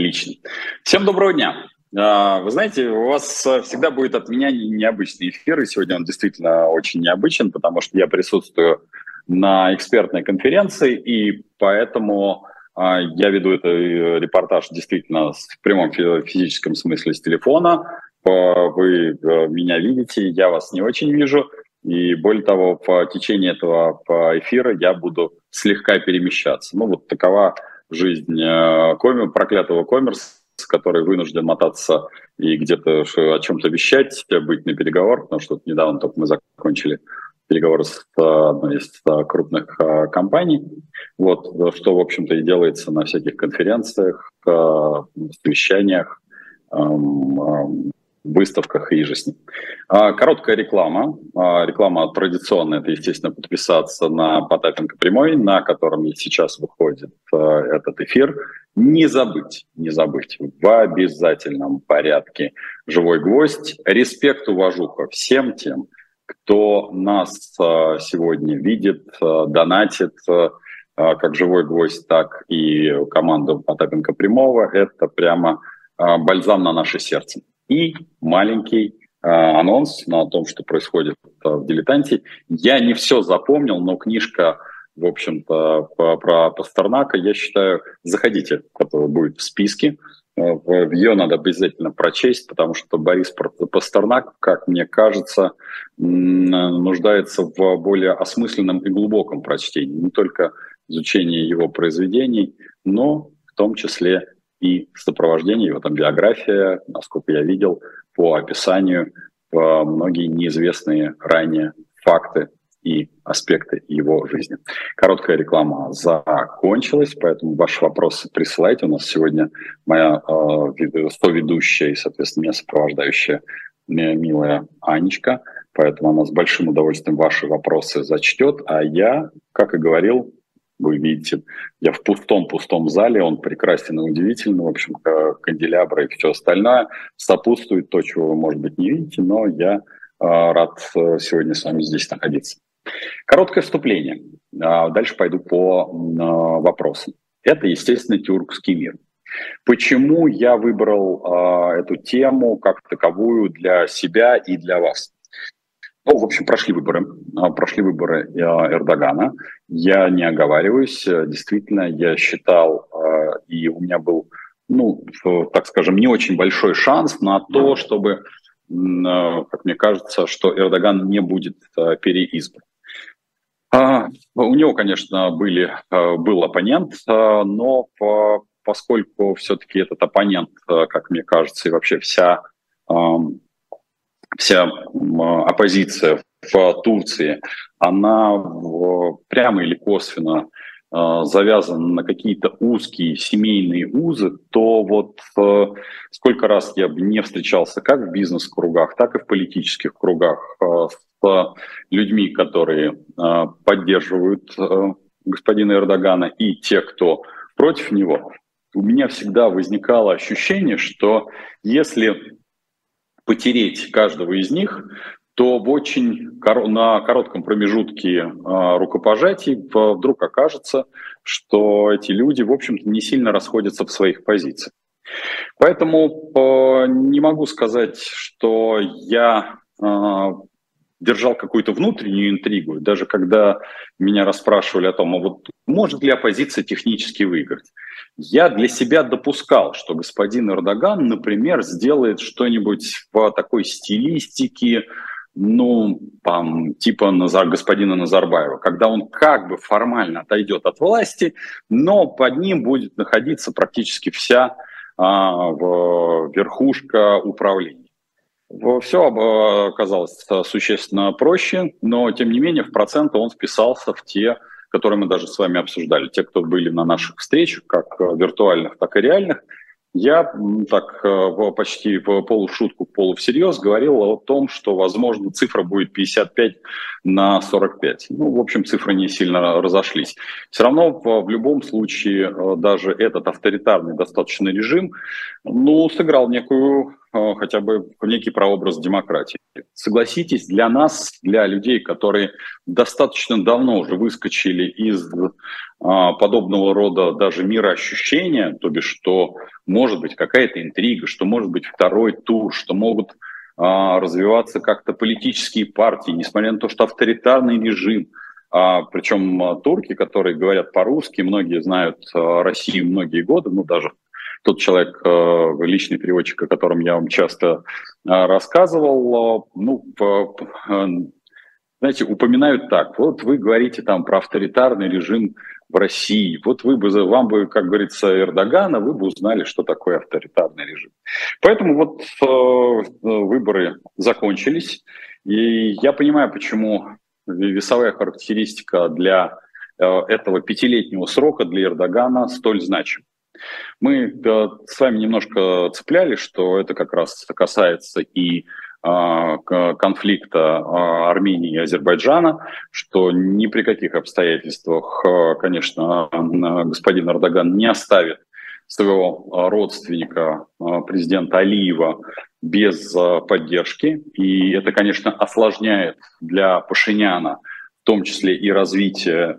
Отлично. Всем доброго дня. А, вы знаете, у вас всегда будет от меня необычный эфир, и сегодня он действительно очень необычен, потому что я присутствую на экспертной конференции, и поэтому а, я веду этот репортаж действительно в прямом физическом смысле с телефона. Вы э, меня видите, я вас не очень вижу, и более того, по течение этого эфира я буду слегка перемещаться. Ну вот такова жизнь э, комер, проклятого коммерса, который вынужден мотаться и где-то о чем-то вещать, быть на переговорах, потому что недавно только мы закончили переговоры с э, одной из э, крупных компаний. Вот, что, в общем-то, и делается на всяких конференциях, совещаниях, выставках и же с ним. А, короткая реклама. А, реклама традиционная, это, естественно, подписаться на Потапенко прямой, на котором сейчас выходит а, этот эфир. Не забыть, не забыть, в обязательном порядке живой гвоздь. Респект, уважуха всем тем, кто нас сегодня видит, донатит, как живой гвоздь, так и команду Потапенко прямого. Это прямо бальзам на наше сердце. И маленький э, анонс на том, что происходит э, в «Дилетанте». Я не все запомнил, но книжка, в общем-то, про Пастернака, я считаю, заходите, которая будет в списке. Э, Ее надо обязательно прочесть, потому что Борис Пастернак, как мне кажется, нуждается в более осмысленном и глубоком прочтении. Не только изучении его произведений, но в том числе и сопровождение, его там биография, насколько я видел, по описанию в многие неизвестные ранее факты и аспекты его жизни. Короткая реклама закончилась, поэтому ваши вопросы присылайте. У нас сегодня моя э, соведущая и, соответственно, меня сопровождающая милая Анечка, поэтому она с большим удовольствием ваши вопросы зачтет, а я, как и говорил, вы видите, я в пустом-пустом зале, он прекрасен и удивительный, в общем, канделябры и все остальное сопутствует то, чего вы, может быть, не видите, но я э, рад э, сегодня с вами здесь находиться. Короткое вступление. А дальше пойду по э, вопросам. Это, естественно, тюркский мир. Почему я выбрал эту тему как таковую для себя и для вас? Ну, в общем, прошли выборы. А, прошли выборы э, Эрдогана. Я не оговариваюсь. Действительно, я считал, э, и у меня был, ну, так скажем, не очень большой шанс на то, чтобы, э, как мне кажется, что Эрдоган не будет переизбран. А, у него, конечно, были, был оппонент, но по, поскольку все-таки этот оппонент, как мне кажется, и вообще вся вся оппозиция в Турции, она прямо или косвенно а, завязана на какие-то узкие семейные узы, то вот э, сколько раз я бы не встречался как в бизнес-кругах, так и в политических кругах э, с людьми, которые э, поддерживают господина Эрдогана, и те, кто против него, у меня всегда возникало ощущение, что если потереть каждого из них, то в очень на коротком промежутке а, рукопожатий вдруг окажется, что эти люди, в общем-то, не сильно расходятся в своих позициях. Поэтому а, не могу сказать, что я а, держал какую-то внутреннюю интригу, даже когда меня расспрашивали о том, а вот может ли оппозиция технически выиграть. Я для себя допускал, что господин Эрдоган, например, сделает что-нибудь в такой стилистике, ну, там, типа Назар, господина Назарбаева, когда он как бы формально отойдет от власти, но под ним будет находиться практически вся а, в, верхушка управления. Все оказалось существенно проще, но тем не менее в проценты он вписался в те которые мы даже с вами обсуждали, те, кто были на наших встречах, как э, виртуальных, так и реальных, я так э, почти в полушутку, полувсерьез говорил о том, что, возможно, цифра будет 55 на 45. Ну, в общем, цифры не сильно разошлись. Все равно в, любом случае э, даже этот авторитарный достаточно режим, ну, сыграл некую э, хотя бы некий прообраз демократии. Согласитесь, для нас, для людей, которые достаточно давно уже выскочили из а, подобного рода даже мироощущения, то бишь, что может быть какая-то интрига, что может быть второй тур, что могут а, развиваться как-то политические партии, несмотря на то, что авторитарный режим, а, причем а, турки, которые говорят по-русски, многие знают Россию многие годы, ну даже тот человек, э, личный переводчик, о котором я вам часто э, рассказывал, э, ну, знаете, упоминают так. Вот вы говорите там про авторитарный режим в России. Вот вы бы, вам бы, как говорится, Эрдогана, вы бы узнали, что такое авторитарный режим. Поэтому вот выборы закончились. И я понимаю, почему весовая характеристика для этого пятилетнего срока для Эрдогана столь значима. Мы с вами немножко цепляли, что это как раз касается и а, конфликта а, Армении и Азербайджана, что ни при каких обстоятельствах, а, конечно, господин Эрдоган не оставит своего родственника, президента Алиева, без поддержки. И это, конечно, осложняет для Пашиняна том числе и развитие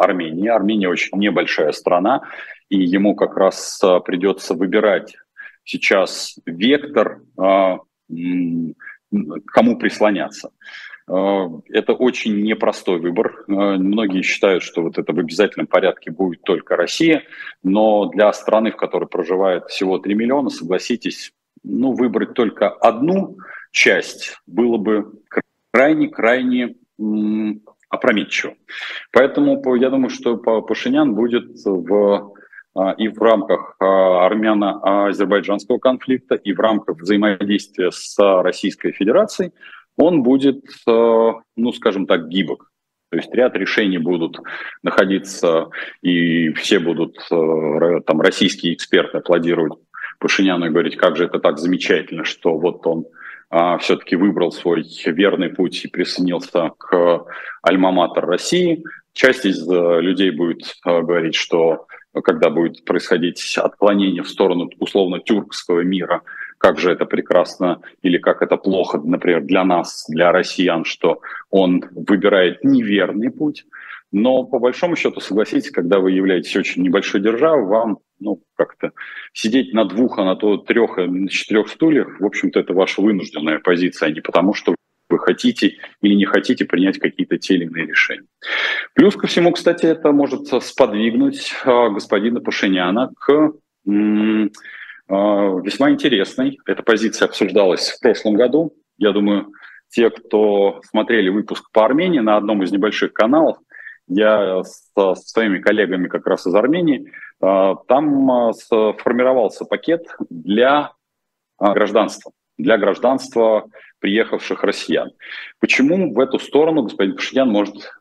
Армении. Армения очень небольшая страна, и ему как раз а, придется выбирать сейчас вектор, а, кому прислоняться. Это очень непростой выбор. Многие считают, что вот это в обязательном порядке будет только Россия, но для страны, в которой проживает всего 3 миллиона, согласитесь, ну, выбрать только одну часть было бы крайне-крайне опрометчиво. Поэтому я думаю, что Пашинян будет в а, и в рамках а, армяно-азербайджанского конфликта, и в рамках взаимодействия с Российской Федерацией, он будет, а, ну, скажем так, гибок. То есть ряд решений будут находиться, и все будут, там, российские эксперты аплодировать Пашиняну и говорить, как же это так замечательно, что вот он все-таки выбрал свой верный путь и присоединился к альма-матер России. Часть из людей будет говорить, что когда будет происходить отклонение в сторону условно тюркского мира, как же это прекрасно или как это плохо, например, для нас, для россиян, что он выбирает неверный путь. Но по большому счету, согласитесь, когда вы являетесь очень небольшой державой, вам ну, как-то сидеть на двух, а на то трех, на четырех стульях, в общем-то, это ваша вынужденная позиция, а не потому, что вы хотите или не хотите принять какие-то те или иные решения. Плюс ко всему, кстати, это может сподвигнуть а, господина Пашиняна к а, весьма интересной. Эта позиция обсуждалась в прошлом году. Я думаю, те, кто смотрели выпуск по Армении на одном из небольших каналов, я со своими коллегами как раз из Армении, а, там сформировался пакет для гражданства, для гражданства приехавших россиян. Почему в эту сторону господин Пашинян может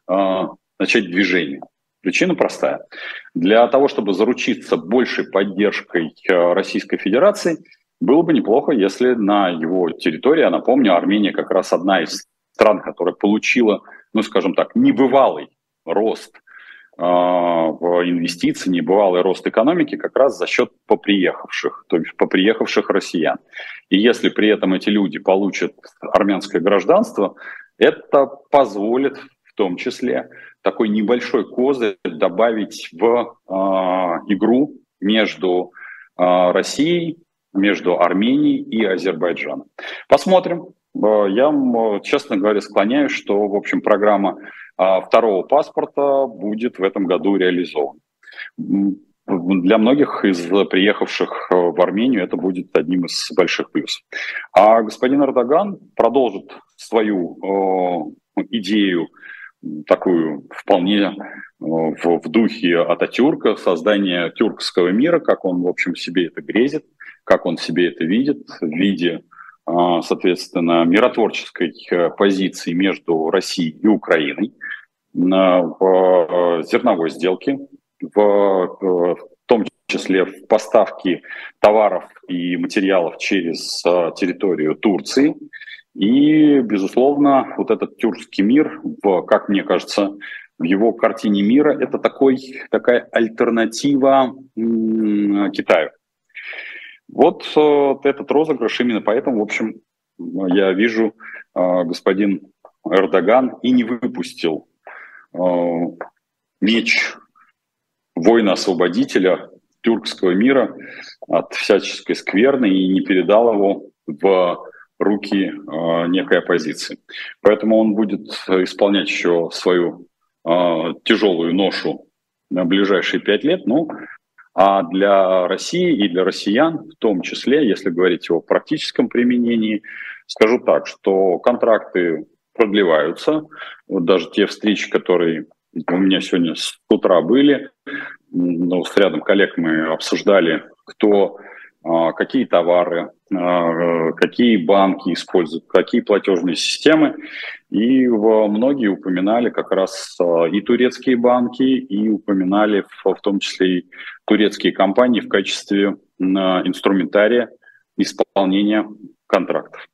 начать движение? Причина простая. Для того, чтобы заручиться большей поддержкой Российской Федерации, было бы неплохо, если на его территории, я напомню, Армения как раз одна из стран, которая получила, ну, скажем так, небывалый рост а, в инвестиции, небывалый рост экономики как раз за счет поприехавших, то есть поприехавших россиян. И если при этом эти люди получат армянское гражданство, это позволит в том числе такой небольшой козырь добавить в э, игру между э, Россией, между Арменией и Азербайджаном. Посмотрим. Я, честно говоря, склоняюсь, что, в общем, программа второго паспорта будет в этом году реализован. Для многих из приехавших э, в Армению это будет одним из больших плюсов. А господин Эрдоган продолжит свою э, идею такую вполне э, в, в духе Ататюрка, создания тюркского мира, как он, в общем, себе это грезит, как он себе это видит в виде а, соответственно, миротворческой э, позиции между Россией и Украиной в э, зерновой сделке, в, э, в том числе в поставке товаров и материалов через территорию Турции. И, безусловно, вот этот тюркский мир, в, как мне кажется, в его картине мира, это такой, такая альтернатива Китаю. Вот этот розыгрыш именно поэтому, в общем, я вижу, господин Эрдоган и не выпустил меч воина-освободителя тюркского мира от всяческой скверны и не передал его в руки э, некой оппозиции. Поэтому он будет исполнять еще свою э, тяжелую ношу на ближайшие пять лет. Ну, а для России и для россиян, в том числе, если говорить о практическом применении, скажу так, что контракты продлеваются. Вот даже те встречи, которые у меня сегодня с утра были, ну, с рядом коллег мы обсуждали, кто, а, какие товары, а, какие банки используют, какие платежные системы. И многие упоминали как раз а, и турецкие банки, и упоминали в, том числе и турецкие компании в качестве инструментария исполнения контрактов.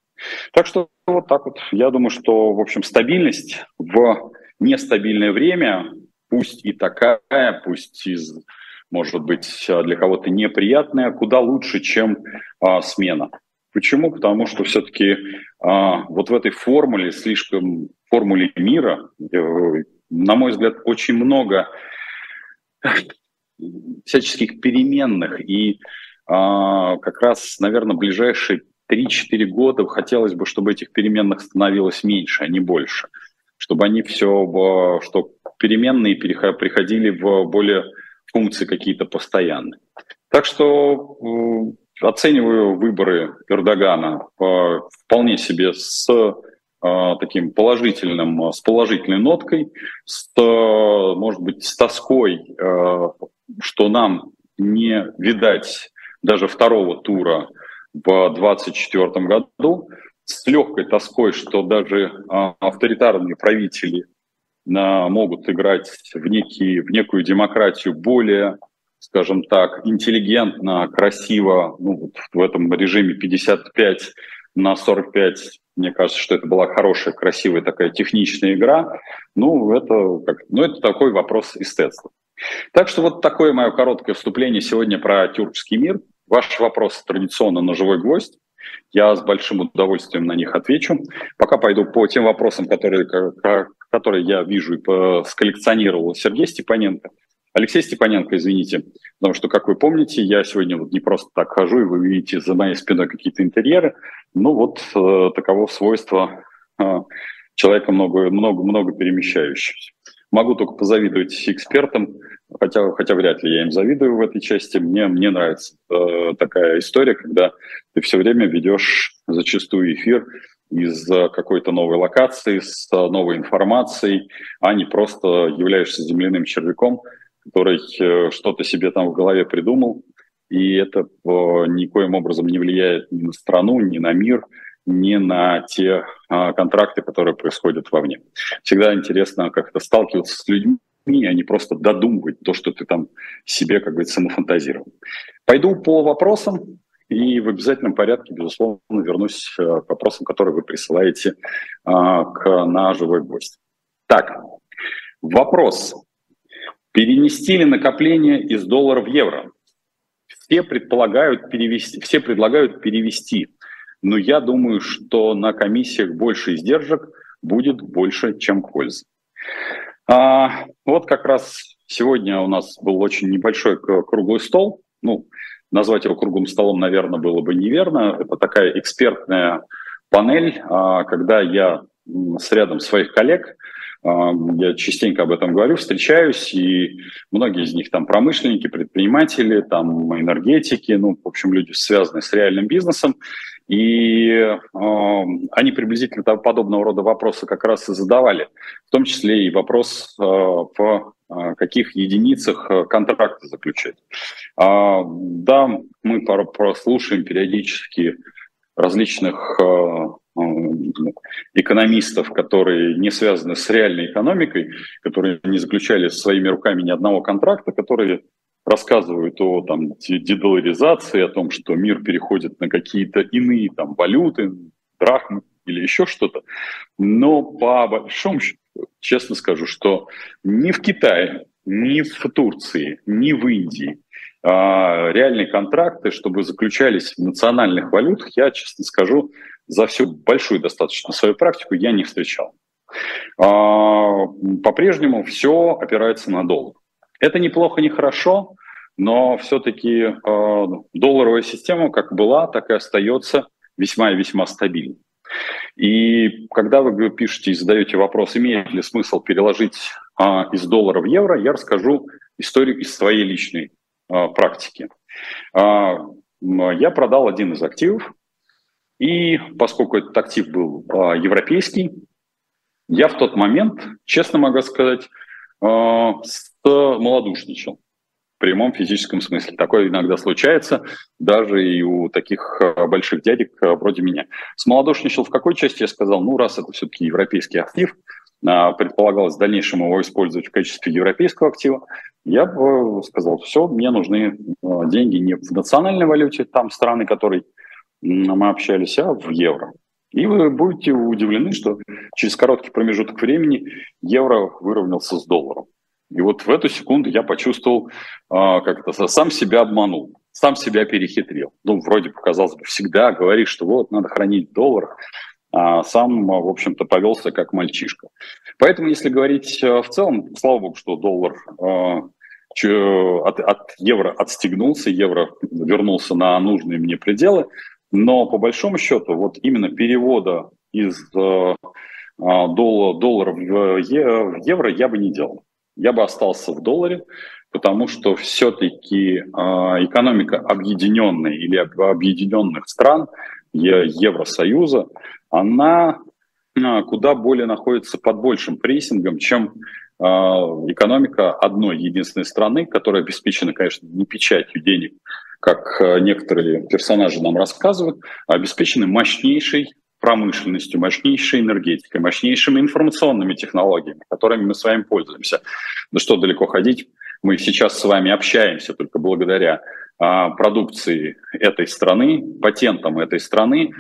Так что вот так вот. Я думаю, что, в общем, стабильность в нестабильное время, пусть и такая, пусть из, может быть, для кого-то неприятная, куда лучше, чем а, смена. Почему? Потому что все-таки а, вот в этой формуле, слишком формуле мира, э, на мой взгляд, очень много всяческих переменных. И а, как раз, наверное, ближайшие 3-4 года хотелось бы, чтобы этих переменных становилось меньше, а не больше чтобы они все, что переменные приходили в более функции какие-то постоянные. Так что э, оцениваю выборы Эрдогана вполне себе с э, таким положительным, с положительной ноткой, с, может быть, с тоской, что нам не видать даже второго тура в 2024 году, с легкой тоской, что даже а, авторитарные правители а, могут играть в, некие, в некую демократию более, скажем так, интеллигентно, красиво, ну, вот в этом режиме 55 на 45, мне кажется, что это была хорошая, красивая такая техничная игра. Ну, это, как, ну, это такой вопрос эстетства. Так что вот такое мое короткое вступление сегодня про тюркский мир. Ваш вопрос традиционно на живой гвоздь. Я с большим удовольствием на них отвечу. Пока пойду по тем вопросам, которые, которые я вижу и сколлекционировал Сергей Степаненко. Алексей Степаненко, извините, потому что, как вы помните, я сегодня вот не просто так хожу, и вы видите за моей спиной какие-то интерьеры. Ну вот э, таково свойство э, человека много, много, много перемещающегося. Могу только позавидовать экспертам, хотя, хотя вряд ли я им завидую в этой части. Мне, мне нравится э, такая история, когда ты все время ведешь зачастую эфир из какой-то новой локации, с новой информацией, а не просто являешься земляным червяком, который э, что-то себе там в голове придумал, и это э, никоим образом не влияет ни на страну, ни на мир, ни на те а, контракты, которые происходят вовне. Всегда интересно как-то сталкиваться с людьми, а не просто додумывать то, что ты там себе, как говорится, нафантазировал. Пойду по вопросам и в обязательном порядке, безусловно, вернусь э, к вопросам, которые вы присылаете а, к, на живой гость. Так, вопрос. Перенести ли накопление из доллара в евро? Все предполагают перевести, все предлагают перевести но я думаю, что на комиссиях больше издержек будет больше, чем пользы. А, вот как раз сегодня у нас был очень небольшой круглый стол. Ну, назвать его круглым столом, наверное, было бы неверно. Это такая экспертная панель, а, когда я с рядом своих коллег я частенько об этом говорю, встречаюсь, и многие из них там промышленники, предприниматели, там энергетики, ну, в общем, люди, связанные с реальным бизнесом. И э, они приблизительно подобного рода вопросы как раз и задавали, в том числе и вопрос, э, в э, каких единицах э, контракты заключать. Э, да, мы прослушаем периодически различных э, экономистов, которые не связаны с реальной экономикой, которые не заключали своими руками ни одного контракта, которые рассказывают о там, дедоларизации, о том, что мир переходит на какие-то иные там, валюты, драхмы или еще что-то. Но по большому счету, честно скажу, что ни в Китае, ни в Турции, ни в Индии реальные контракты, чтобы заключались в национальных валютах, я, честно скажу, за всю большую достаточно свою практику я не встречал. По-прежнему все опирается на доллар. Это неплохо, не хорошо, но все-таки э, долларовая система как была, так и остается весьма и весьма стабильной. И когда вы пишете и задаете вопрос, имеет ли смысл переложить из доллара в евро, я расскажу историю из своей личной практики. Э, я продал один из активов, и поскольку этот актив был э, европейский, я в тот момент, честно могу сказать, малодушничал в прямом физическом смысле. Такое иногда случается, даже и у таких больших дядек вроде меня. Смолодушничал в какой части? Я сказал, ну, раз это все-таки европейский актив, а, предполагалось в дальнейшем его использовать в качестве европейского актива, я бы сказал, все, мне нужны э, деньги не в национальной валюте, там страны, которые мы общались, а в евро. И вы будете удивлены, что через короткий промежуток времени евро выровнялся с долларом. И вот в эту секунду я почувствовал, а, как это, сам себя обманул, сам себя перехитрил. Ну, вроде показалось бы, всегда говоришь, что вот, надо хранить доллар, а сам, в общем-то, повелся как мальчишка. Поэтому, если говорить а, в целом, слава богу, что доллар а, от, от евро отстегнулся, евро вернулся на нужные мне пределы, но по большому счету вот именно перевода из доллара, доллара в евро я бы не делал я бы остался в долларе, потому что все-таки э, экономика объединенной или объединенных стран Евросоюза, она э, куда более находится под большим прессингом, чем э, экономика одной единственной страны, которая обеспечена, конечно, не печатью денег, как некоторые персонажи нам рассказывают, а обеспечены мощнейшей промышленностью, мощнейшей энергетикой, мощнейшими информационными технологиями, которыми мы с вами пользуемся. Да что далеко ходить, мы сейчас с вами общаемся только благодаря а, продукции этой страны, патентам этой страны,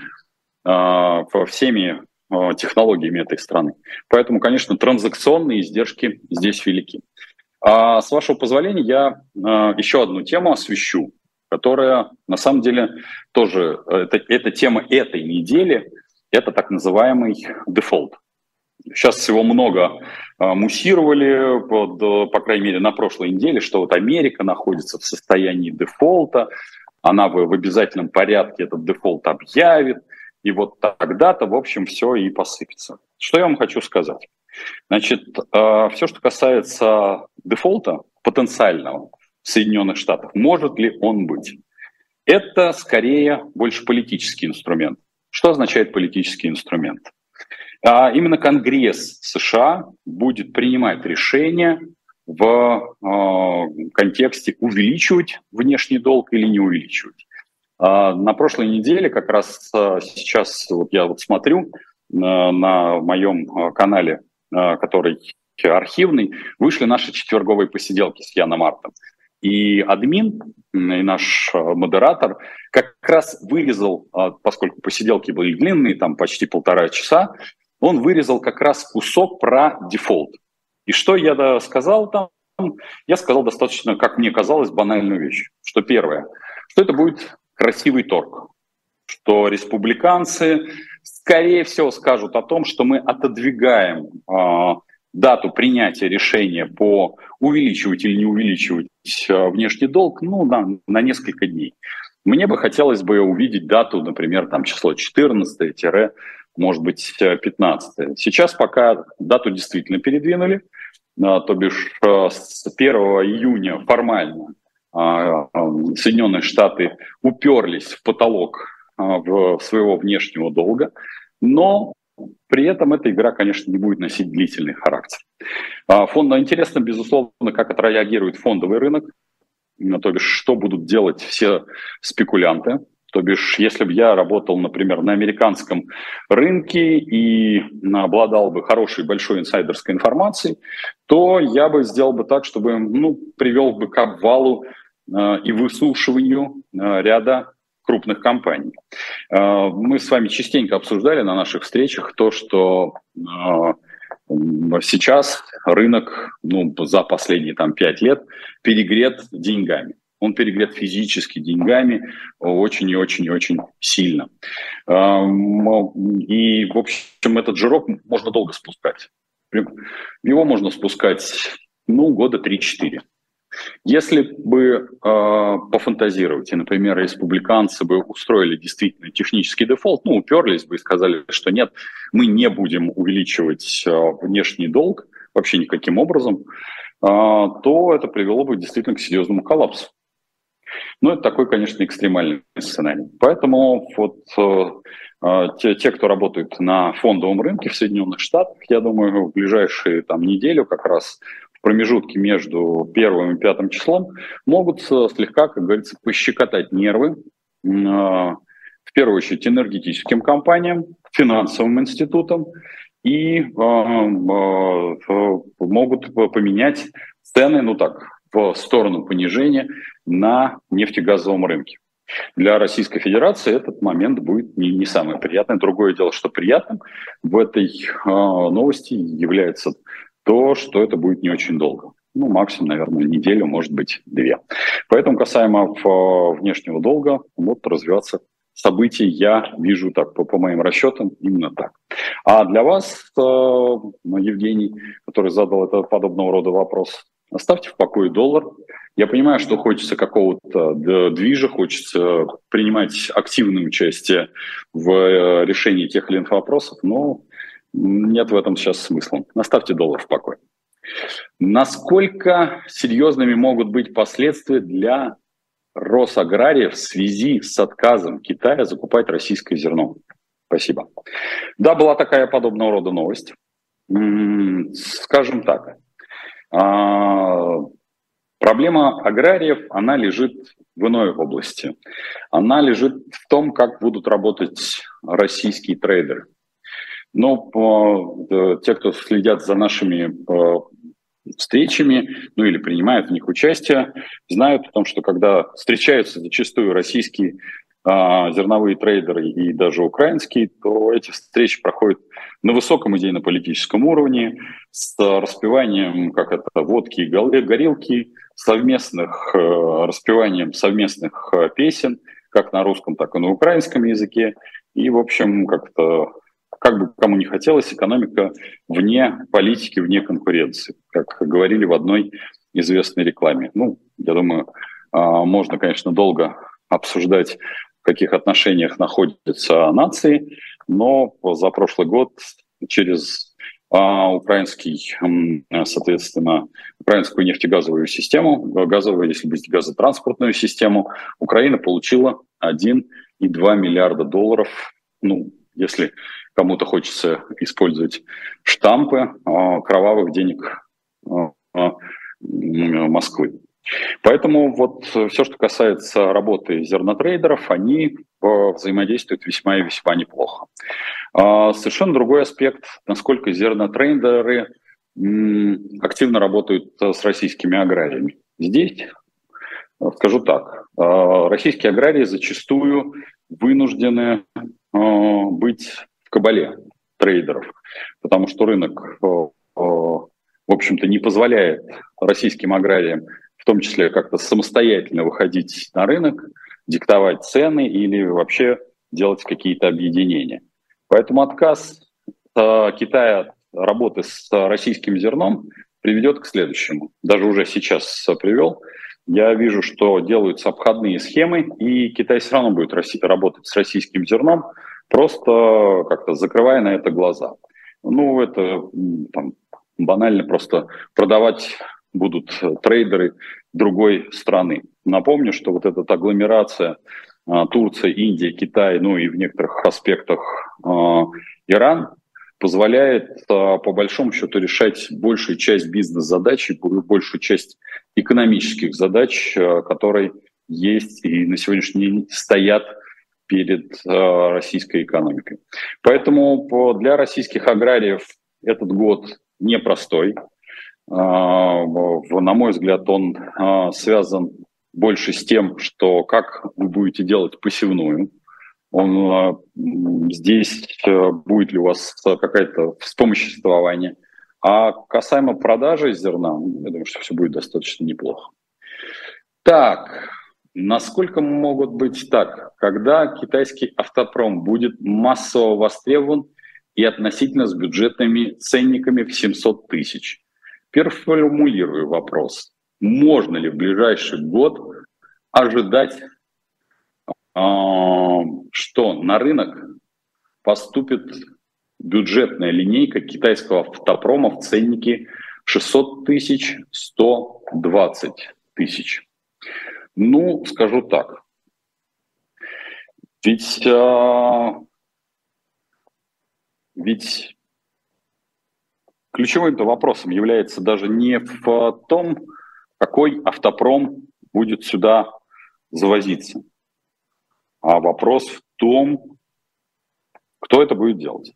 а, всеми а, технологиями этой страны. Поэтому, конечно, транзакционные издержки здесь велики. А с вашего позволения я а, еще одну тему освещу, которая на самом деле тоже, это, это тема этой недели – это так называемый дефолт. Сейчас всего много э, муссировали, под, по крайней мере, на прошлой неделе, что вот Америка находится в состоянии дефолта, она в, в обязательном порядке этот дефолт объявит, и вот тогда-то, в общем, все и посыпется. Что я вам хочу сказать? Значит, э, все, что касается дефолта потенциального в Соединенных Штатах, может ли он быть? Это скорее больше политический инструмент. Что означает политический инструмент? А именно Конгресс США будет принимать решение в э, контексте увеличивать внешний долг или не увеличивать. А на прошлой неделе, как раз а, сейчас вот я вот смотрю на, моем канале, который архивный, вышли наши четверговые посиделки с Яном Мартом. И админ, и наш э, модератор как раз вырезал, поскольку посиделки были длинные, там почти полтора часа, он вырезал как раз кусок про дефолт. И что я сказал там? Я сказал достаточно, как мне казалось, банальную вещь. Что первое, что это будет красивый торг, что республиканцы, скорее всего, скажут о том, что мы отодвигаем э, дату принятия решения по увеличивать или не увеличивать э, внешний долг ну, на, на несколько дней. Мне бы хотелось бы увидеть дату, например, там число 14 может быть, 15 Сейчас пока дату действительно передвинули, э, то бишь э, с 1 июня формально Соединенные Штаты уперлись в потолок своего внешнего долга, но при этом эта игра, конечно, не будет носить длительный характер. А, Фонд, интересно, безусловно, как отреагирует фондовый рынок, то бишь, что будут делать все спекулянты. То бишь, если бы я работал, например, на американском рынке и обладал бы хорошей большой инсайдерской информацией, то я бы сделал бы так, чтобы ну, привел бы к обвалу э, и высушиванию э, ряда крупных компаний. Э, мы с вами частенько обсуждали на наших встречах то, что э, сейчас рынок ну, за последние там, 5 лет перегрет деньгами. Он перегрет физически, деньгами очень и очень и очень сильно. И, в общем, этот жирок можно долго спускать. Его можно спускать, ну, года 3-4. Если бы э, пофантазировать, и, например, республиканцы бы устроили действительно технический дефолт, ну, уперлись бы и сказали, что нет, мы не будем увеличивать э, внешний долг вообще никаким образом, э, то это привело бы действительно к серьезному коллапсу. Ну, это такой, конечно, экстремальный сценарий. Поэтому вот э, те, те, кто работает на фондовом рынке в Соединенных Штатах, я думаю, в ближайшие там, неделю как раз в промежутке между первым и пятым числом могут слегка, как говорится, пощекотать нервы, э, в первую очередь, энергетическим компаниям, финансовым институтам, и э, э, могут поменять цены, ну так, в сторону понижения на нефтегазовом рынке. Для Российской Федерации этот момент будет не, не самый приятный. Другое дело, что приятным в этой э, новости является то, что это будет не очень долго. Ну, максимум, наверное, неделю, может быть, две. Поэтому касаемо э, внешнего долга, вот развиваться события я вижу так, по, по моим расчетам, именно так. А для вас, э, Евгений, который задал этот подобного рода вопрос, оставьте в покое доллар. Я понимаю, что хочется какого-то движа, хочется принимать активное участие в э, решении тех или иных вопросов, но нет в этом сейчас смысла. Оставьте доллар в покое. Насколько серьезными могут быть последствия для Росагрария в связи с отказом Китая закупать российское зерно? Спасибо. Да, была такая подобного рода новость. Скажем так, проблема аграриев, она лежит в иной области. Она лежит в том, как будут работать российские трейдеры. Но э, те, кто следят за нашими э, встречами, ну или принимают в них участие, знают о том, что когда встречаются зачастую российские а, зерновые трейдеры и даже украинские, то эти встречи проходят на высоком идейно-политическом уровне, с распеванием, как это, водки и горилки, совместных, э, распеванием совместных э, песен, как на русском, так и на украинском языке. И, в общем, как-то как бы кому не хотелось, экономика вне политики, вне конкуренции, как говорили в одной известной рекламе. Ну, я думаю, а, можно, конечно, долго обсуждать, каких отношениях находятся нации, но за прошлый год через а, украинский, соответственно, украинскую нефтегазовую систему, газовую, если быть газотранспортную систему, Украина получила 1,2 миллиарда долларов, ну, если кому-то хочется использовать штампы а, кровавых денег а, Москвы. Поэтому вот все, что касается работы зернотрейдеров, они взаимодействуют весьма и весьма неплохо. А, совершенно другой аспект, насколько зернотрейдеры активно работают с российскими аграриями. Здесь скажу так, российские аграрии зачастую вынуждены быть в кабале трейдеров, потому что рынок, э, э, в общем-то, не позволяет российским аграриям том числе как-то самостоятельно выходить на рынок, диктовать цены или вообще делать какие-то объединения. Поэтому отказ э, Китая от работы с российским зерном приведет к следующему. Даже уже сейчас привел. Я вижу, что делаются обходные схемы, и Китай все равно будет работать с российским зерном, просто как-то закрывая на это глаза. Ну, это там, банально просто продавать будут трейдеры другой страны. Напомню, что вот эта агломерация а, Турция, Индия, Китай, ну и в некоторых аспектах а, Иран позволяет а, по большому счету решать большую часть бизнес-задач и большую часть экономических задач, которые есть и на сегодняшний день стоят перед российской экономикой. Поэтому для российских аграриев этот год непростой. Э, на мой взгляд, он э, связан больше с тем, что как вы будете делать посевную. Он здесь будет ли у вас какая-то вспомоществование. А касаемо продажи зерна, я думаю, что все будет достаточно неплохо. Так, насколько могут быть так, когда китайский автопром будет массово востребован и относительно с бюджетными ценниками в 700 тысяч? Переформулирую вопрос. Можно ли в ближайший год ожидать, а, что на рынок поступит бюджетная линейка китайского автопрома в ценнике 600 тысяч, 120 тысяч. Ну, скажу так. Ведь, а, ведь ключевым вопросом является даже не в том, какой автопром будет сюда завозиться, а вопрос в том, кто это будет делать.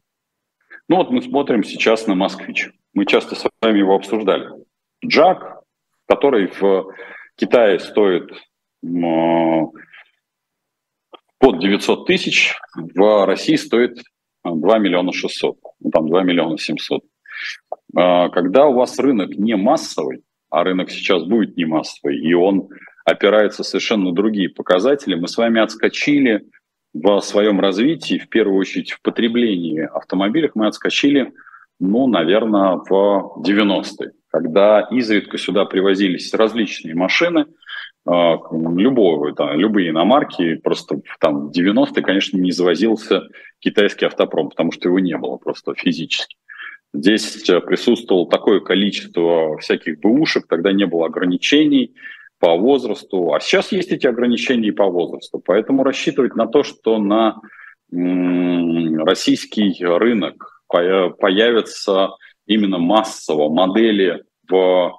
Ну вот мы смотрим сейчас на «Москвич». Мы часто с вами его обсуждали. Джак, который в Китае стоит под 900 тысяч, в России стоит 2 миллиона 600, ну там 2 миллиона 700. А, когда у вас рынок не массовый, а рынок сейчас будет не массовый, и он опирается совершенно на другие показатели, мы с вами отскочили в своем развитии, в первую очередь в потреблении автомобилей, мы отскочили, ну, наверное, в 90-е, когда изредка сюда привозились различные машины, а, любого, там, любые иномарки, просто там в 90-е, конечно, не завозился китайский автопром, потому что его не было просто физически. Здесь присутствовало такое количество всяких бэушек, тогда не было ограничений, по возрасту. А сейчас есть эти ограничения по возрасту. Поэтому рассчитывать на то, что на российский рынок появятся именно массово модели в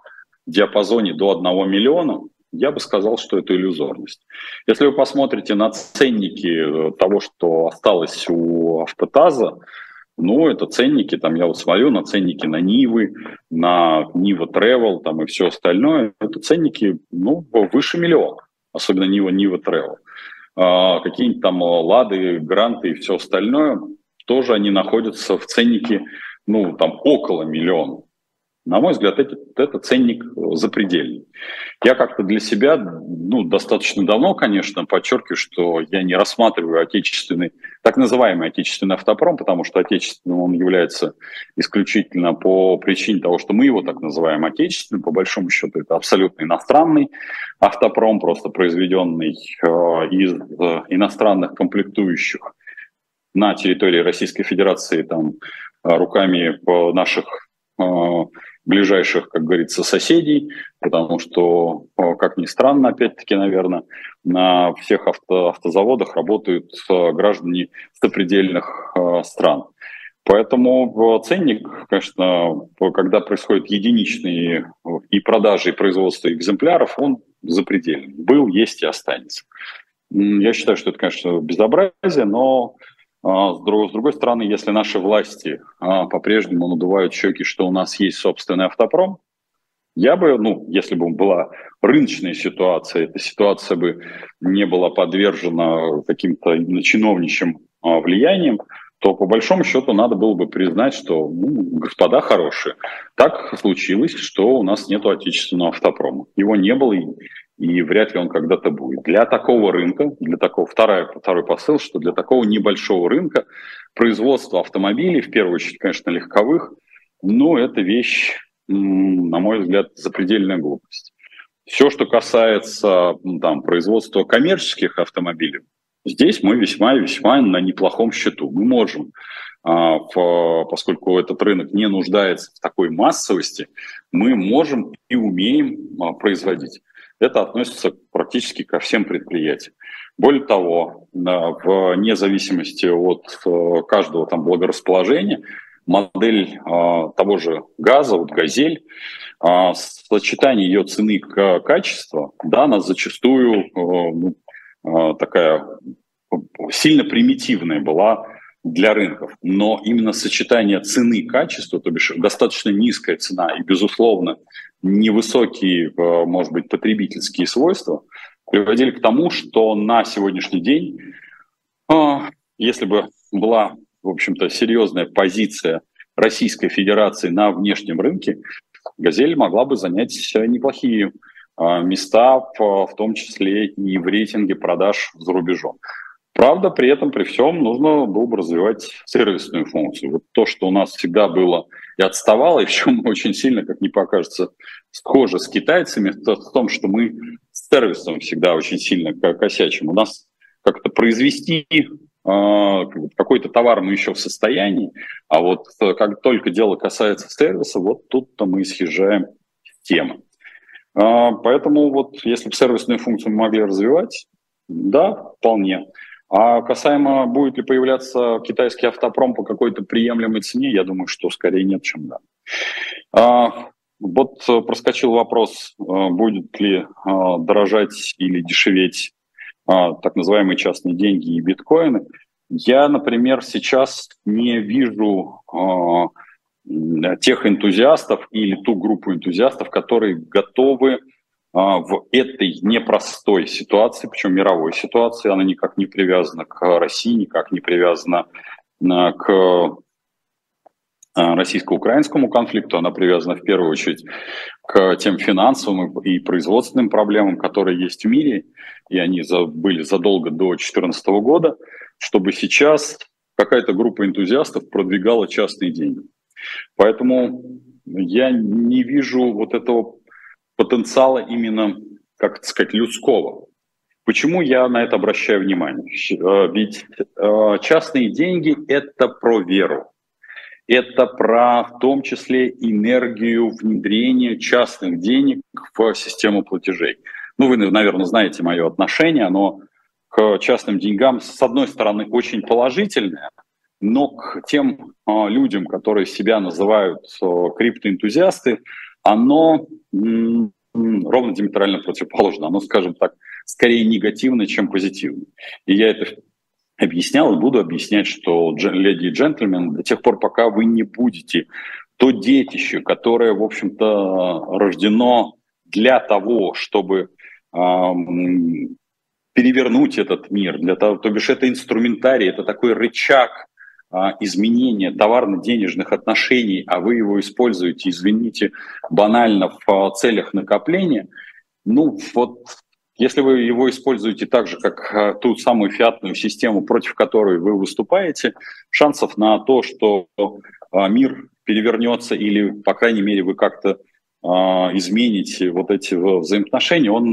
диапазоне до 1 миллиона, я бы сказал, что это иллюзорность. Если вы посмотрите на ценники э, того, что осталось у автотаза, ну, это ценники, там я вот смотрю на ценники на Нивы, на Нива Travel там и все остальное. Это ценники, ну, выше миллиона, особенно Нива, Нива Travel. А, какие-нибудь там Лады, Гранты и все остальное, тоже они находятся в ценнике, ну, там около миллиона. На мой взгляд, это, это ценник запредельный. Я как-то для себя, ну, достаточно давно, конечно, подчеркиваю, что я не рассматриваю отечественный, так называемый отечественный автопром, потому что отечественным он является исключительно по причине того, что мы его так называем отечественным. По большому счету, это абсолютно иностранный автопром, просто произведенный э, из э, иностранных комплектующих на территории Российской Федерации там, руками наших э, ближайших, как говорится, соседей, потому что, э, как ни странно, опять-таки, наверное, на всех авто, автозаводах работают э, граждане сопредельных э, стран. Поэтому ценник, конечно, когда происходят единичные и продажи, и производство экземпляров, он запредельный. Был, есть и останется. Я считаю, что это, конечно, безобразие, но с другой, с другой стороны, если наши власти а, по-прежнему надувают щеки, что у нас есть собственный автопром, я бы, ну, если бы была рыночная ситуация, эта ситуация бы не была подвержена каким-то чиновничьим а, влиянием, то по большому счету надо было бы признать, что, ну, господа хорошие, так случилось, что у нас нет отечественного автопрома. Его не было, и и вряд ли он когда-то будет. Для такого рынка, для такого, второй, второй посыл, что для такого небольшого рынка производство автомобилей, в первую очередь, конечно, легковых, ну, это вещь, на мой взгляд, запредельная глупость. Все, что касается ну, там, производства коммерческих автомобилей, здесь мы весьма весьма на неплохом счету. Мы можем, а, поскольку этот рынок не нуждается в такой массовости, мы можем и умеем а, производить это относится практически ко всем предприятиям. Более того, вне зависимости от э, каждого там благорасположения, модель а, того же газа, вот «Газель», а, сочетание ее цены к качеству, да, она зачастую э, ну, а, такая сильно примитивная была для рынков. Но именно сочетание цены и качества, то бишь достаточно низкая цена и, безусловно, невысокие, э, может быть, потребительские свойства, приводили к тому, что на сегодняшний день, э, если бы была, в общем-то, серьезная позиция Российской Федерации на внешнем рынке, «Газель» могла бы занять неплохие места, в том числе и в рейтинге продаж за рубежом. Правда, при этом, при всем, нужно было бы развивать сервисную функцию. Вот то, что у нас всегда было и отставало, и в чем очень сильно, как не покажется, схоже с китайцами, то в том, что мы с сервисом всегда очень сильно косячим. У нас как-то произвести э, какой-то товар мы еще в состоянии, а вот э, как только дело касается сервиса, вот тут-то мы съезжаем темы. Э, поэтому вот если бы сервисную функцию мы могли развивать, да, вполне. А касаемо, будет ли появляться китайский автопром по какой-то приемлемой цене, я думаю, что скорее нет, чем да. А, вот проскочил вопрос, а, будет ли а, дорожать или дешеветь а, так называемые частные деньги и биткоины. Я, например, сейчас не вижу а, тех энтузиастов или ту группу энтузиастов, которые готовы в этой непростой ситуации, причем мировой ситуации, она никак не привязана к России, никак не привязана а, к а, российско-украинскому конфликту, она привязана в первую очередь к тем финансовым и производственным проблемам, которые есть в мире, и они были задолго до 2014 года, чтобы сейчас какая-то группа энтузиастов продвигала частные деньги. Поэтому я не вижу вот этого потенциала именно, как сказать, людского. Почему я на это обращаю внимание? Э, ведь э, частные деньги – это про веру. Это про, в том числе, энергию внедрения частных денег в систему платежей. Ну, вы, наверное, знаете мое отношение, оно к частным деньгам, с одной стороны, очень положительное, но к тем э, людям, которые себя называют криптоэнтузиасты, оно ровно диаметрально противоположно. Оно, скажем так, скорее негативно, чем позитивно. И я это объяснял и буду объяснять, что, леди и джентльмены, до тех пор, пока вы не будете то детище, которое, в общем-то, рождено для того, чтобы эм, перевернуть этот мир, для того, то бишь это инструментарий, это такой рычаг а, изменения товарно-денежных отношений, а вы его используете, извините, банально в а, целях накопления, ну вот если вы его используете так же, как а, ту самую фиатную систему, против которой вы выступаете, шансов на то, что мир перевернется или, по крайней мере, вы как-то измените вот эти взаимоотношения, он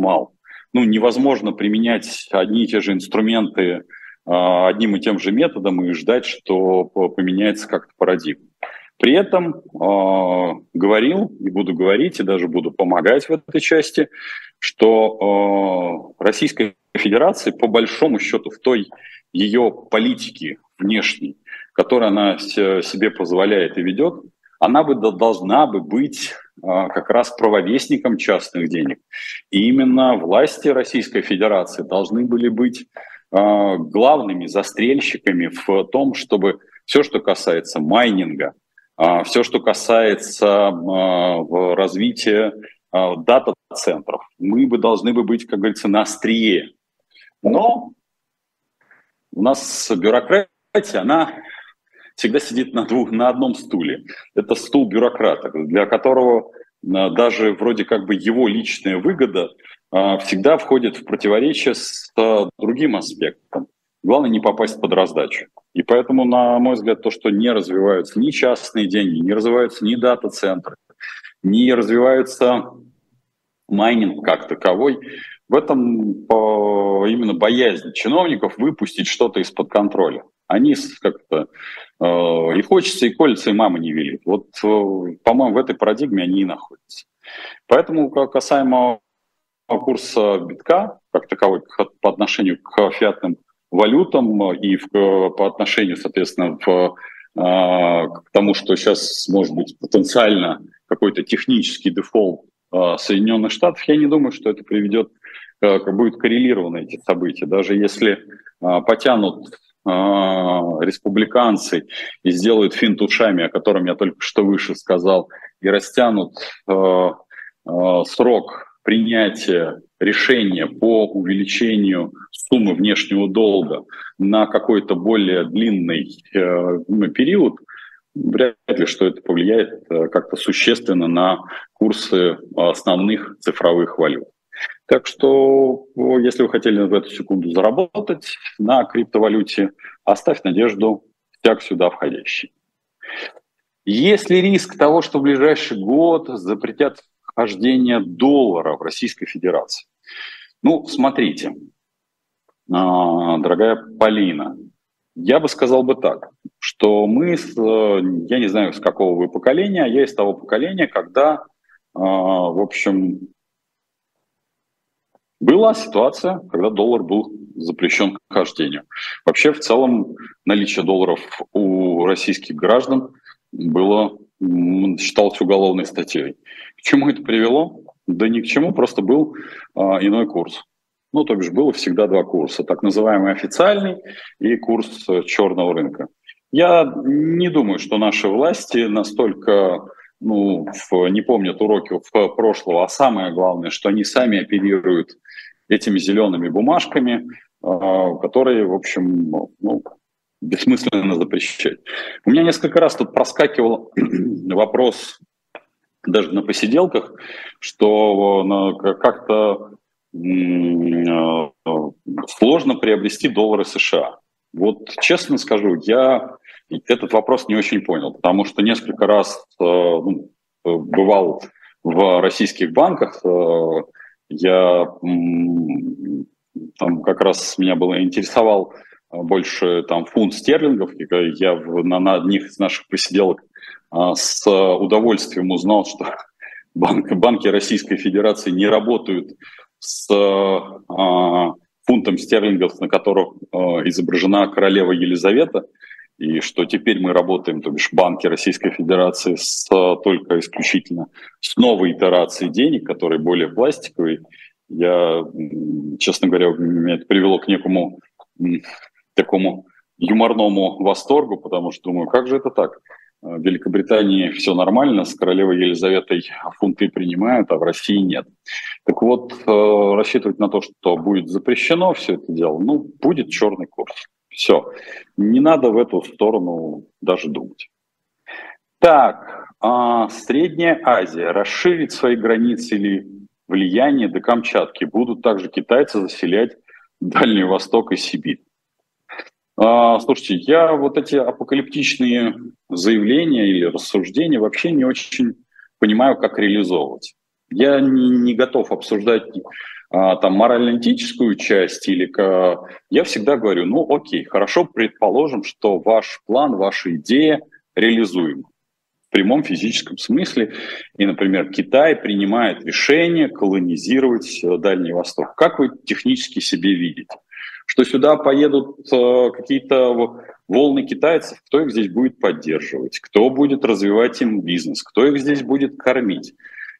мал. Ну, невозможно применять одни и те же инструменты одним и тем же методом и ждать, что поменяется как-то парадигма. При этом э, говорил и буду говорить, и даже буду помогать в этой части, что э, Российская Федерация, по большому счету, в той ее политике внешней, которую она себе позволяет и ведет, она бы должна бы быть как раз правовестником частных денег. И именно власти Российской Федерации должны были быть а, главными застрельщиками в том, чтобы все, что касается майнинга, а, все, что касается а, развития дата-центров, мы бы должны бы быть, как говорится, на острие. Но у нас бюрократия, она всегда сидит на, двух, на одном стуле. Это стул бюрократа, для которого даже вроде как бы его личная выгода всегда входит в противоречие с а, другим аспектом. Главное не попасть под раздачу. И поэтому, на мой взгляд, то, что не развиваются ни частные деньги, не развиваются ни дата-центры, не развивается майнинг как таковой, в этом именно боязнь чиновников выпустить что-то из-под контроля. Они как-то э, и хочется, и колется, и мама не велит. Вот, э, по-моему, в этой парадигме они и находятся. Поэтому касаемо курса битка, как таковой, по отношению к фиатным валютам и в, по отношению, соответственно, в, к тому, что сейчас может быть потенциально какой-то технический дефолт Соединенных Штатов, я не думаю, что это приведет, будет коррелированы эти события. Даже если потянут республиканцы и сделают финт ушами, о котором я только что выше сказал, и растянут срок принятия решения по увеличению суммы внешнего долга на какой-то более длинный э, период, вряд ли что это повлияет э, как-то существенно на курсы основных цифровых валют. Так что, если вы хотели в эту секунду заработать на криптовалюте, оставь надежду всяк сюда входящий. Есть ли риск того, что в ближайший год запретят вхождение доллара в Российской Федерации? Ну, смотрите, а, дорогая Полина, я бы сказал бы так, что мы, с, я не знаю, с какого вы поколения, я из того поколения, когда, а, в общем, была ситуация, когда доллар был запрещен к хождению. Вообще, в целом, наличие долларов у российских граждан было, считалось уголовной статьей. К чему это привело? Да ни к чему, просто был а, иной курс. Ну, то бишь было всегда два курса, так называемый официальный и курс черного рынка. Я не думаю, что наши власти настолько ну, в, не помнят уроки в прошлого, а самое главное, что они сами оперируют этими зелеными бумажками, а, которые, в общем, ну, бессмысленно запрещать. У меня несколько раз тут проскакивал вопрос даже на посиделках, что как-то а, сложно приобрести доллары США. Вот честно скажу, я этот вопрос не очень понял, потому что несколько раз э, ну, бывал в российских банках, э, я там как раз меня было интересовал э, больше там фунт стерлингов. Я на, на одних из наших посиделок с удовольствием узнал, что банк, банки Российской Федерации не работают с а, фунтом стерлингов, на которых а, изображена королева Елизавета и что теперь мы работаем, то бишь банки Российской Федерации, с, только исключительно с новой итерацией денег, которые более пластиковые. Я, честно говоря, меня это привело к некому такому юморному восторгу, потому что думаю, как же это так? В Великобритании все нормально, с королевой Елизаветой фунты принимают, а в России нет. Так вот, э, рассчитывать на то, что будет запрещено все это дело, ну, будет черный курс. Все. Не надо в эту сторону даже думать. Так, а Средняя Азия расширит свои границы или влияние до Камчатки? Будут также китайцы заселять Дальний Восток и Сибирь? А, слушайте, я вот эти апокалиптичные заявления или рассуждения вообще не очень понимаю, как реализовывать. Я не, не готов обсуждать а, там морально-этическую часть или к... я всегда говорю, ну окей, хорошо, предположим, что ваш план, ваша идея реализуема в прямом физическом смысле. И, например, Китай принимает решение колонизировать э, Дальний Восток. Как вы технически себе видите? Что сюда поедут э, какие-то волны китайцев, кто их здесь будет поддерживать, кто будет развивать им бизнес, кто их здесь будет кормить.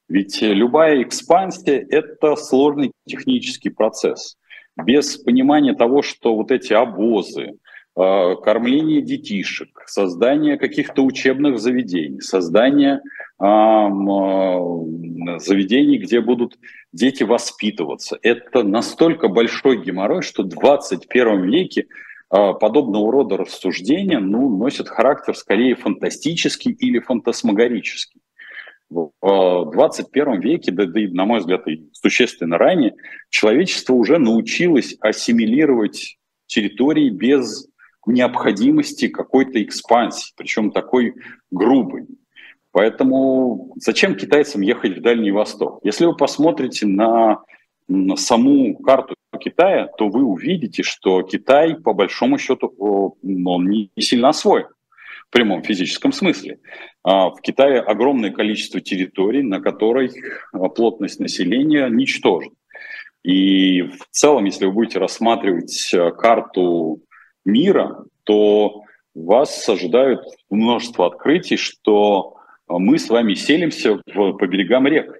Ведь любая экспансия – это сложный технический процесс. Без понимания того, что вот эти обозы, э, кормление детишек, создание каких-то учебных заведений, создание заведений, где будут дети воспитываться. Это настолько большой геморрой, что в 21 веке а, подобного рода рассуждения ну, носят характер скорее фантастический или фантасмагорический в 21 веке, да, да и, на мой взгляд, и существенно ранее, человечество уже научилось ассимилировать территории без необходимости какой-то экспансии, причем такой грубой. Поэтому зачем китайцам ехать в Дальний Восток? Если вы посмотрите на, саму карту Китая, то вы увидите, что Китай, по большому счету, он не сильно освоен прямом физическом смысле. А в Китае огромное количество территорий, на которой а, плотность населения ничтожна. И в целом, если вы будете рассматривать а, карту мира, то вас ожидают множество открытий, что мы с вами селимся в, по берегам рек.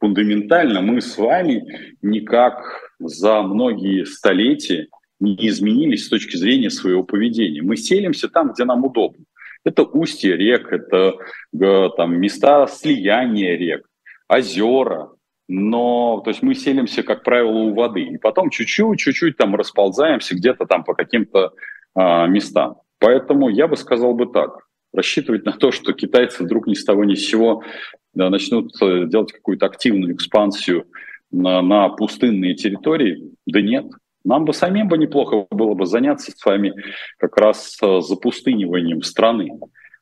Фундаментально мы с вами никак за многие столетия не изменились с точки зрения своего поведения. Мы селимся там, где нам удобно. Это устья рек, это э, там, места слияния рек, озера, но то есть мы селимся, как правило, у воды, и потом чуть-чуть, чуть-чуть там расползаемся где-то там по каким-то а, местам. Поэтому я бы сказал бы так, рассчитывать на то, что китайцы вдруг ни с того ни с сего да, начнут э, делать какую-то активную экспансию на, на пустынные территории, да нет. Нам бы самим бы неплохо было бы заняться с вами как раз э, запустыниванием страны.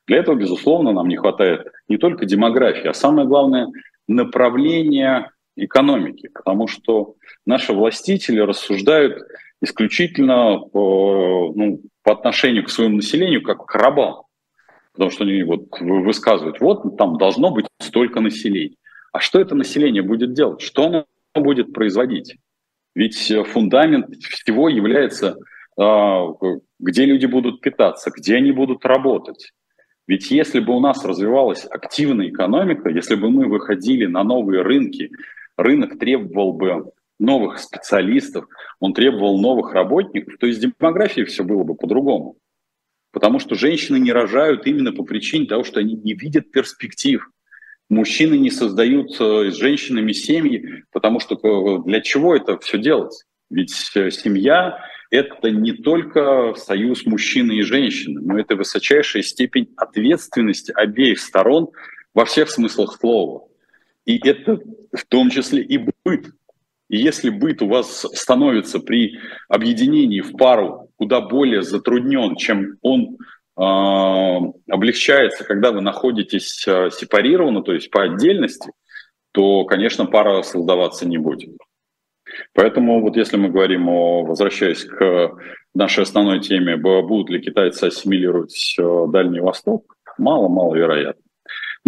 Для этого, безусловно, нам не хватает не только демографии, а самое главное – направления экономики, потому что наши властители рассуждают исключительно по, ну, по отношению к своему населению как к рабам. Потому что они вот высказывают, вот там должно быть столько населения. А что это население будет делать? Что оно будет производить? Ведь фундамент всего является, а, где люди будут питаться, где они будут работать. Ведь если бы у нас развивалась активная экономика, если бы мы выходили на новые рынки, рынок требовал бы новых специалистов, он требовал новых работников, то есть демографии все было бы по-другому. Потому что женщины не рожают именно по причине того, что они не видят перспектив. Мужчины не создают э, с женщинами семьи, потому что э, для чего это все делать? Ведь э, семья – это не только союз мужчины и женщины, но это высочайшая степень ответственности обеих сторон во всех смыслах слова. И это в том числе и быт. И если быт у вас становится при объединении в пару куда более затруднен, чем он э, облегчается, когда вы находитесь э, сепарированно, то есть по отдельности, то, конечно, пара создаваться не будет. Поэтому вот если мы говорим о, возвращаясь к нашей основной теме, будут ли китайцы ассимилировать э, Дальний Восток, мало-мало вероятно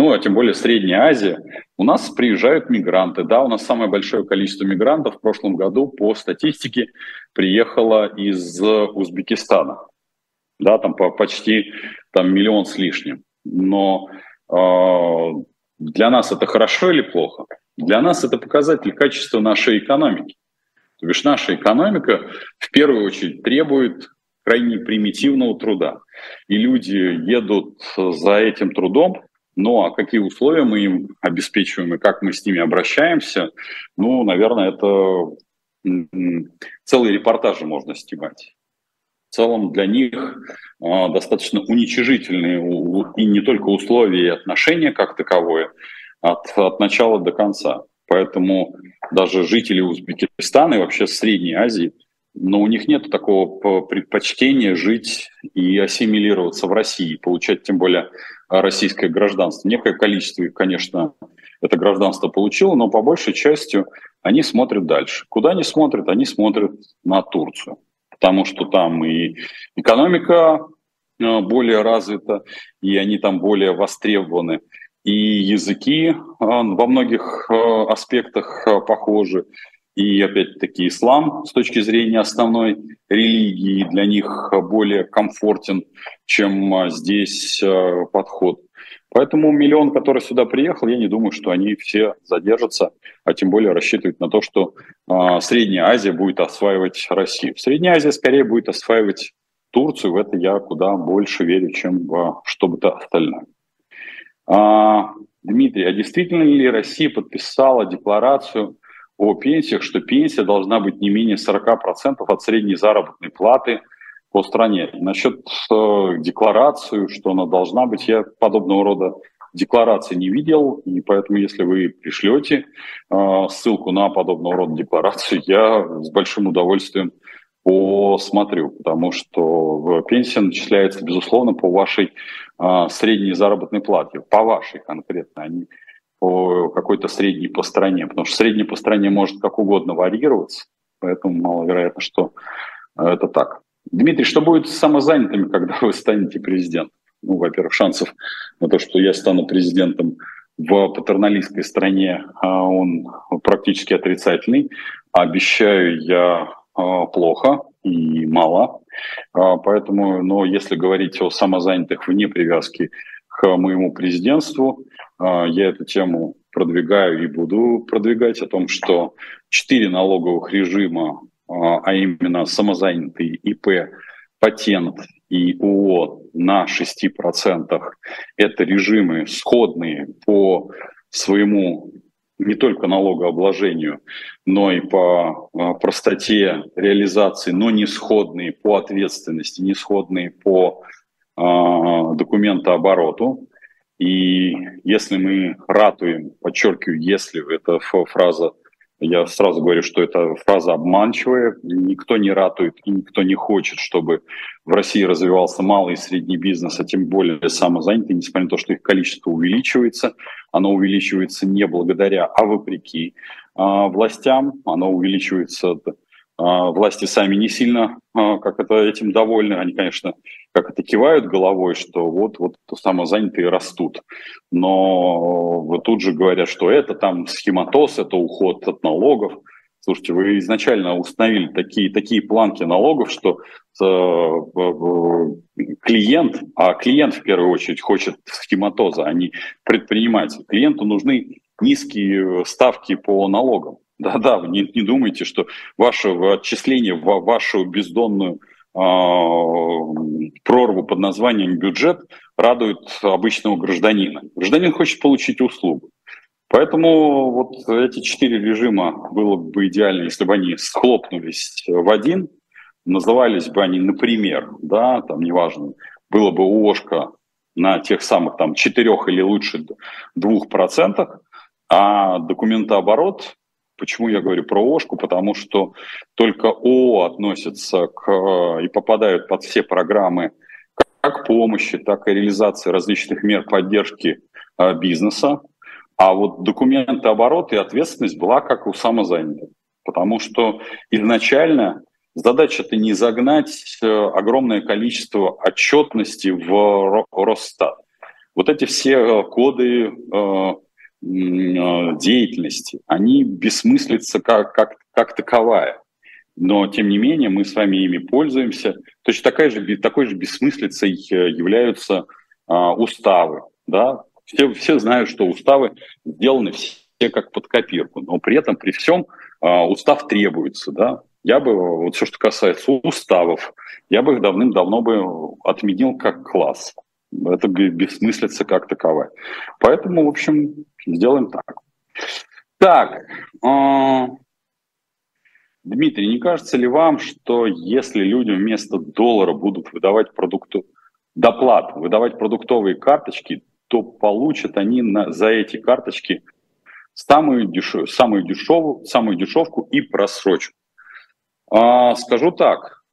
ну, а тем более Средняя Азия, у нас приезжают мигранты. Да, у нас самое большое количество мигрантов в прошлом году по статистике приехало из Узбекистана. Да, там по почти там, миллион с лишним. Но э, для нас это хорошо или плохо? Для нас это показатель качества нашей экономики. То бишь наша экономика в первую очередь требует крайне примитивного труда. И люди едут за этим трудом ну, а какие условия мы им обеспечиваем и как мы с ними обращаемся, ну, наверное, это целые репортажи можно снимать. В целом для них э, достаточно уничижительные и не только условия и отношения как таковое от, от начала до конца. Поэтому даже жители Узбекистана и вообще Средней Азии, но у них нет такого предпочтения жить и ассимилироваться в России, получать тем более российское гражданство. Некое количество, конечно, это гражданство получило, но по большей части они смотрят дальше. Куда они смотрят? Они смотрят на Турцию, потому что там и экономика э, более развита, и они там более востребованы, и языки э, во многих аспектах похожи, и опять-таки ислам с точки зрения основной религии для них более комфортен, чем а, здесь а, подход. Поэтому миллион, который сюда приехал, я не думаю, что они все задержатся, а тем более рассчитывать на то, что э, Средняя Азия будет осваивать Россию. Средняя Азия скорее будет осваивать Турцию, в это я куда больше верю, чем в что бы то остальное. А, Дмитрий, а действительно ли Россия подписала декларацию о пенсиях, что пенсия должна быть не менее 40% от средней заработной платы по стране. Насчет э, декларации, что она должна быть, я подобного рода декларации не видел, и поэтому, если вы пришлете э, ссылку на подобного рода декларацию, я с большим удовольствием посмотрю, потому что пенсия начисляется, безусловно, по вашей э, средней заработной плате, по вашей конкретно, а не по какой-то средней по стране, потому что средний по стране может как угодно варьироваться, поэтому маловероятно, что э, это так. Дмитрий, что будет с самозанятыми, когда вы станете президентом? Ну, во-первых, шансов на то, что я стану президентом в патерналистской стране, а он практически отрицательный. Обещаю я а, плохо и мало. А, поэтому, но если говорить о самозанятых вне привязки к моему президентству, я эту тему продвигаю и буду продвигать о том, что четыре налоговых режима, а, а именно самозанятый ИП, патент и ООО на 6%, это режимы сходные по своему не только налогообложению, но и по а, простоте реализации, но не сходные по ответственности, не сходные по документообороту. И если мы ратуем, подчеркиваю, если это фраза я сразу говорю, что это фраза обманчивая. Никто не ратует и никто не хочет, чтобы в России развивался малый и средний бизнес, а тем более самозанятый, несмотря на то, что их количество увеличивается. Оно увеличивается не благодаря, а вопреки а, властям. Оно увеличивается власти сами не сильно а, как это, этим довольны. Они, конечно, как это кивают головой, что вот, вот самозанятые растут. Но вот тут же говорят, что это там схематоз, это уход от налогов. Слушайте, вы изначально установили такие, такие планки налогов, что э, клиент, а клиент в первую очередь хочет схематоза, а не предприниматель. Клиенту нужны низкие ставки по налогам. Да-да, не, не думайте, что ваше отчисление в вашу бездонную э, прорву под названием бюджет радует обычного гражданина. Гражданин хочет получить услугу. Поэтому вот эти четыре режима было бы идеально, если бы они схлопнулись в один, назывались бы они, например, да, там неважно, было бы ООшка на тех самых там четырех или лучше двух процентах, а документооборот Почему я говорю про ОШКу? Потому что только ООО относятся к, э, и попадают под все программы как помощи, так и реализации различных мер поддержки э, бизнеса. А вот документы оборот и ответственность была как у самозанятых. Потому что изначально задача-то не загнать э, огромное количество отчетности в Росстат. Вот эти все коды деятельности, они бессмыслятся как, как, как таковая. Но, тем не менее, мы с вами ими пользуемся. Точно такая же, такой же бессмыслицей э, являются а, уставы. Да? Все, все знают, что уставы сделаны все как под копирку, но при этом, при всем, а, устав требуется. Да? Я бы, вот все, что касается уставов, я бы их давным-давно бы отменил как класс. Это бессмыслица как таковая. Поэтому, в общем, сделаем так. Так, э, Дмитрий, не кажется ли вам, что если люди вместо доллара будут выдавать продукту доплат, выдавать продуктовые карточки, то получат они на, за эти карточки самую, дешев, самую, дешевую, самую дешевку и просрочку? Э, скажу так,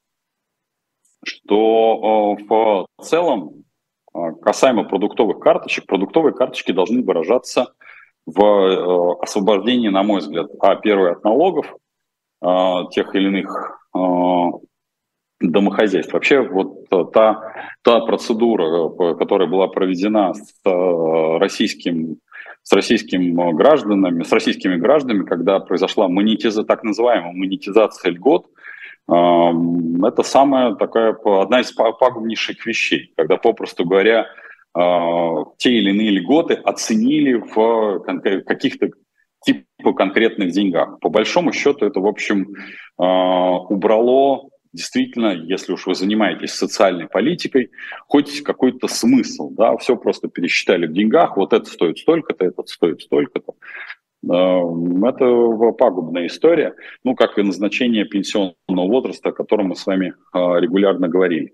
что э, в целом а, касаемо продуктовых карточек, продуктовые карточки должны выражаться в э, освобождении, на мой взгляд, а первое от налогов а, тех или иных а, домохозяйств. Вообще вот та, та процедура, э, которая была проведена с э, российским с российскими гражданами, с российскими гражданами, когда произошла монетиза, так называемая монетизация льгот, это самая такая, одна из пагубнейших вещей, когда, попросту говоря, а, те или иные льготы оценили в каких-то типа конкретных деньгах. По большому счету это, в общем, а, убрало действительно, если уж вы занимаетесь социальной политикой, хоть какой-то смысл, да, все просто пересчитали в деньгах, вот это стоит столько-то, это стоит столько-то. Эм, это пагубная история, ну, как и назначение пенсионного возраста, о котором мы с вами а, регулярно говорили.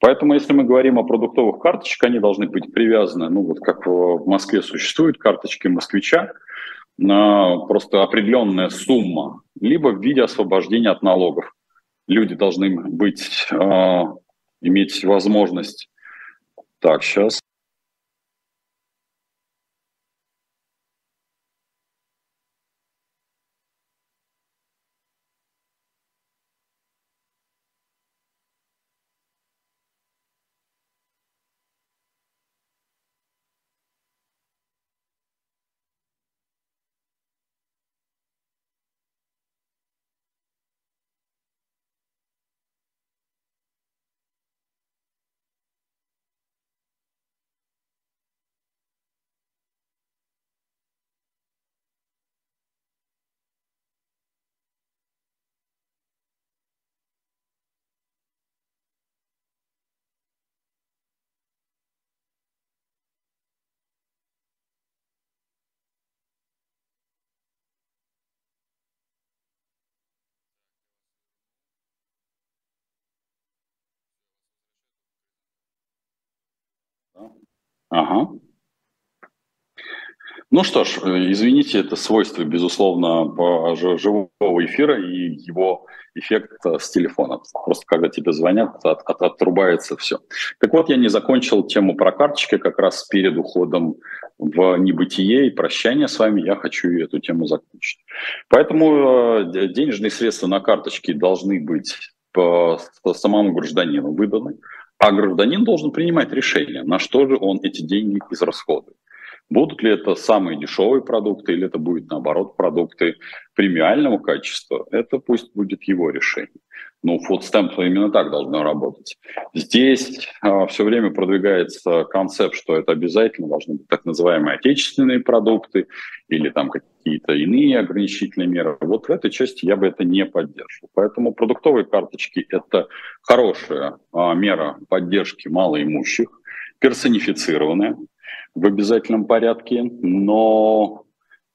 Поэтому, если мы говорим о продуктовых карточках, они должны быть привязаны, ну, вот как в Москве существуют карточки москвича, на просто определенная сумма, либо в виде освобождения от налогов. Люди должны быть, э, иметь возможность. Так, сейчас. Ага. Ну что ж, э, извините, это свойство, безусловно, живого эфира и его эффект э, с телефона. Просто когда тебе звонят, от, от, отрубается все. Так вот, я не закончил тему про карточки, как раз перед уходом в небытие и прощание с вами я хочу эту тему закончить. Поэтому э, денежные средства на карточке должны быть самому гражданину выданы, а гражданин должен принимать решение, на что же он эти деньги израсходует. Будут ли это самые дешевые продукты или это будет, наоборот, продукты премиального качества, это пусть будет его решение. Ну, фудстемп именно так должно работать. Здесь а, все время продвигается концепт, что это обязательно должны быть так называемые отечественные продукты или там какие-то иные ограничительные меры. Вот в этой части я бы это не поддерживал. Поэтому продуктовые карточки – это хорошая а, мера поддержки малоимущих, персонифицированная, в обязательном порядке, но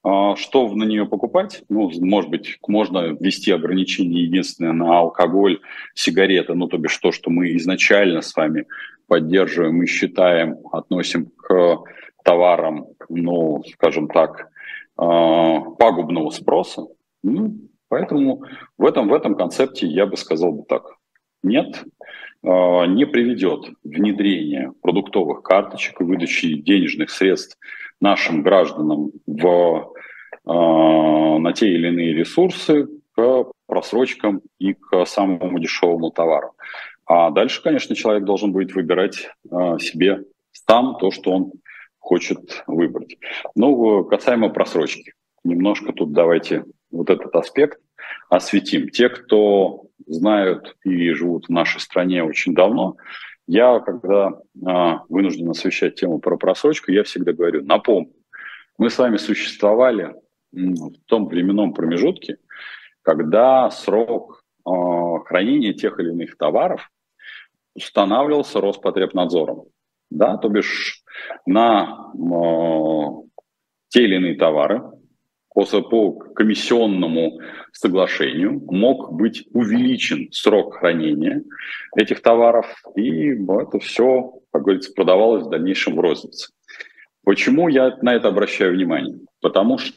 что на нее покупать? Ну, может быть, можно ввести ограничения единственное на алкоголь, сигареты, ну, то бишь то, что мы изначально с вами поддерживаем и считаем, относим к товарам, ну, скажем так, а, пагубного спроса. Ну, поэтому в этом, в этом концепте я бы сказал бы так. Нет, а, не приведет внедрение продуктовых карточек и выдачи денежных средств нашим гражданам в, а, на те или иные ресурсы к просрочкам и к самому дешевому товару. А дальше, конечно, человек должен будет выбирать а, себе сам то, что он хочет выбрать. Ну, касаемо просрочки. Немножко тут давайте вот этот аспект осветим. Те, кто знают и живут в нашей стране очень давно, я, когда а, вынужден освещать тему про просрочку, я всегда говорю, напомню, мы с вами существовали в том временном промежутке, когда срок а, хранения тех или иных товаров устанавливался Роспотребнадзором. Да, то бишь на э, те или иные товары по комиссионному соглашению мог быть увеличен срок хранения этих товаров, и это все, как говорится, продавалось в дальнейшем в рознице. Почему я на это обращаю внимание? Потому что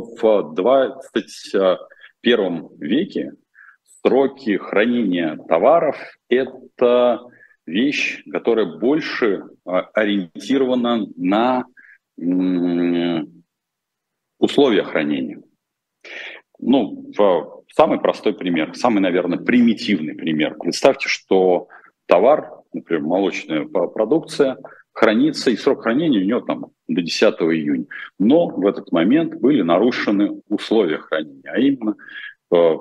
в 21 веке сроки хранения товаров – это вещь, которая больше а, ориентирована на условия хранения. Ну, самый простой пример, самый, наверное, примитивный пример. Представьте, что товар, например, молочная продукция, хранится, и срок хранения у него там до 10 июня. Но в этот момент были нарушены условия хранения, а именно э,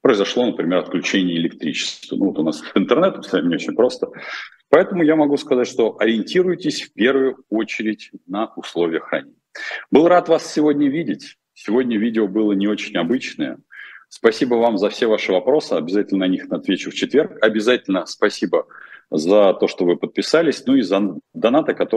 произошло, например, отключение электричества. Ну, вот у нас с вами не очень просто. Поэтому я могу сказать, что ориентируйтесь в первую очередь на условия хранения. Был рад вас сегодня видеть. Сегодня видео было не очень обычное. Спасибо вам за все ваши вопросы. Обязательно на них отвечу в четверг. Обязательно спасибо за то, что вы подписались, ну и за донаты, которые